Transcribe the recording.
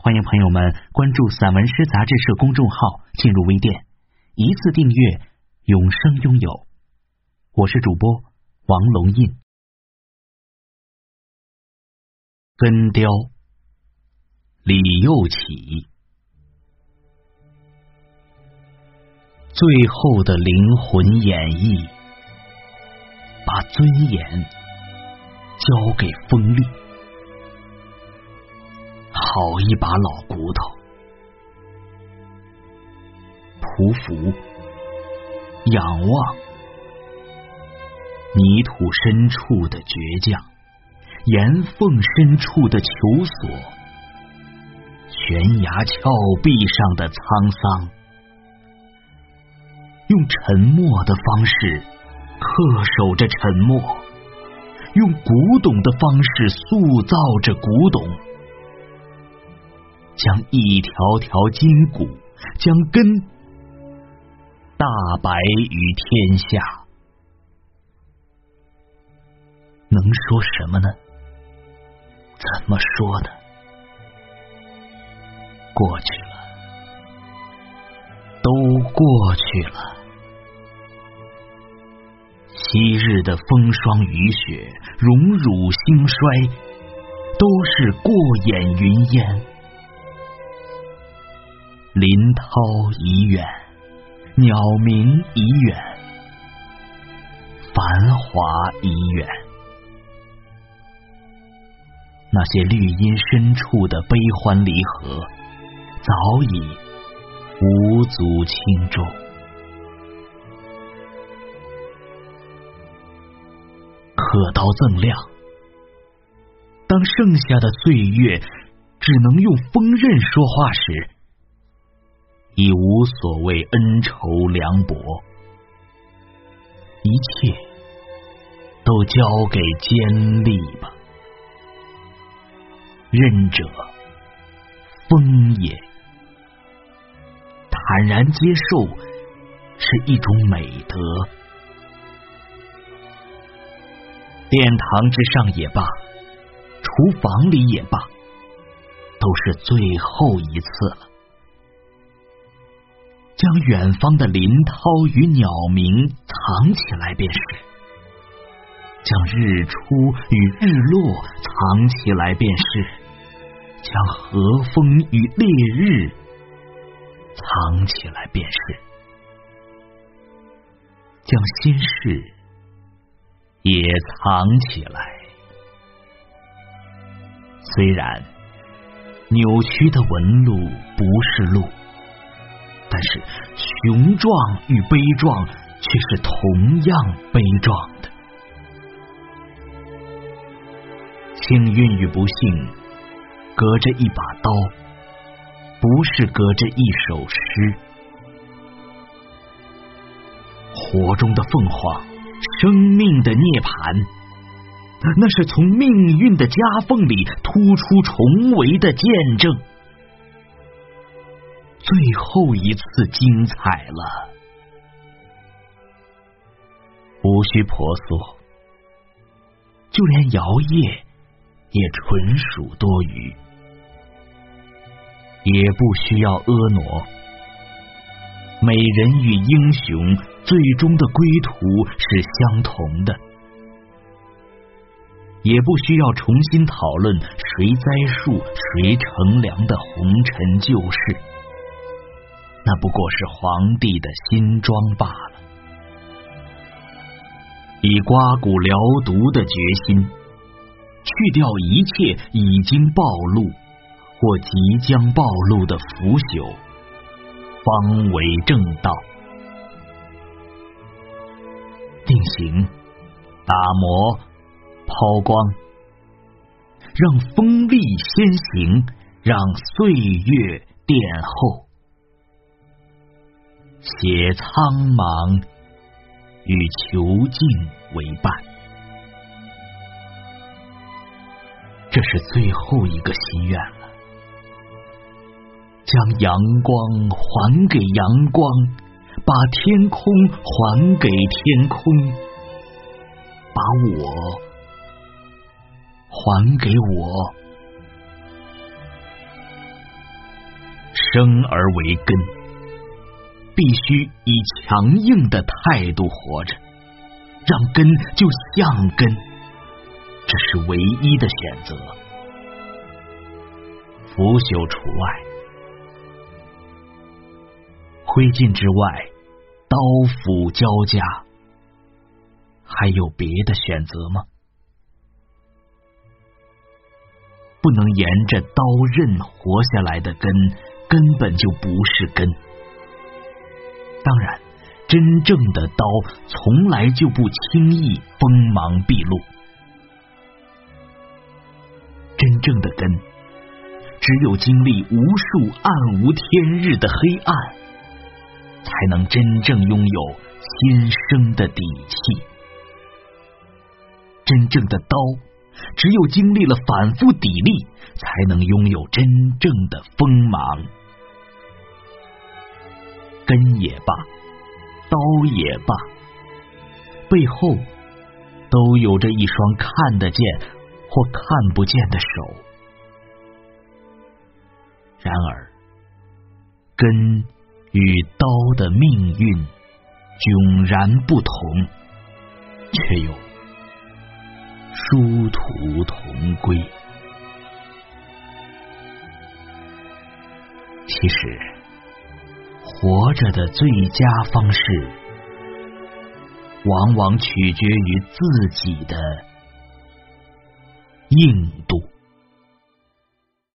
欢迎朋友们关注散文诗杂志社公众号，进入微店，一次订阅，永生拥有。我是主播王龙印。根雕，李又起。最后的灵魂演绎，把尊严交给锋利。好一把老骨头，匍匐，仰望，泥土深处的倔强，岩缝深处的求索，悬崖峭壁上的沧桑。用沉默的方式恪守着沉默，用古董的方式塑造着古董，将一条条筋骨，将根大白于天下。能说什么呢？怎么说呢？过去了，都过去了。昔日的风霜雨雪、荣辱兴衰，都是过眼云烟。涛已远，鸟鸣已远，繁华已远。那些绿荫深处的悲欢离合，早已无足轻重。刻刀锃亮，当剩下的岁月只能用锋刃说话时，已无所谓恩仇凉薄，一切都交给坚力吧。忍者，风也。坦然接受是一种美德。殿堂之上也罢，厨房里也罢，都是最后一次了。将远方的林涛与鸟鸣藏起来便是，将日出与日落藏起来便是，将和风与烈日藏起来便是，将心事。也藏起来。虽然扭曲的纹路不是路，但是雄壮与悲壮却是同样悲壮的。幸运与不幸，隔着一把刀，不是隔着一首诗。火中的凤凰。生命的涅槃，那是从命运的夹缝里突出重围的见证。最后一次精彩了，无需婆娑，就连摇曳也纯属多余，也不需要婀娜。美人与英雄最终的归途是相同的，也不需要重新讨论谁栽树谁乘凉的红尘旧事，那不过是皇帝的新装罢了。以刮骨疗毒的决心，去掉一切已经暴露或即将暴露的腐朽。方为正道，定型、打磨、抛光，让锋利先行，让岁月殿后，写苍茫与囚禁为伴。这是最后一个心愿了，将阳光还给阳光，把天空还给天空，把我还给我。生而为根，必须以强硬的态度活着，让根就像根，这是唯一的选择。腐朽除外，灰烬之外，刀斧交加，还有别的选择吗？不能沿着刀刃活下来的根。根本就不是根。当然，真正的刀从来就不轻易锋芒毕露。真正的根，只有经历无数暗无天日的黑暗，才能真正拥有新生的底气。真正的刀，只有经历了反复砥砺，才能拥有真正的锋芒。根也罢，刀也罢，背后都有着一双看得见或看不见的手。然而，根与刀的命运迥然不同，却又殊途同归。其实。活着的最佳方式，往往取决于自己的硬度。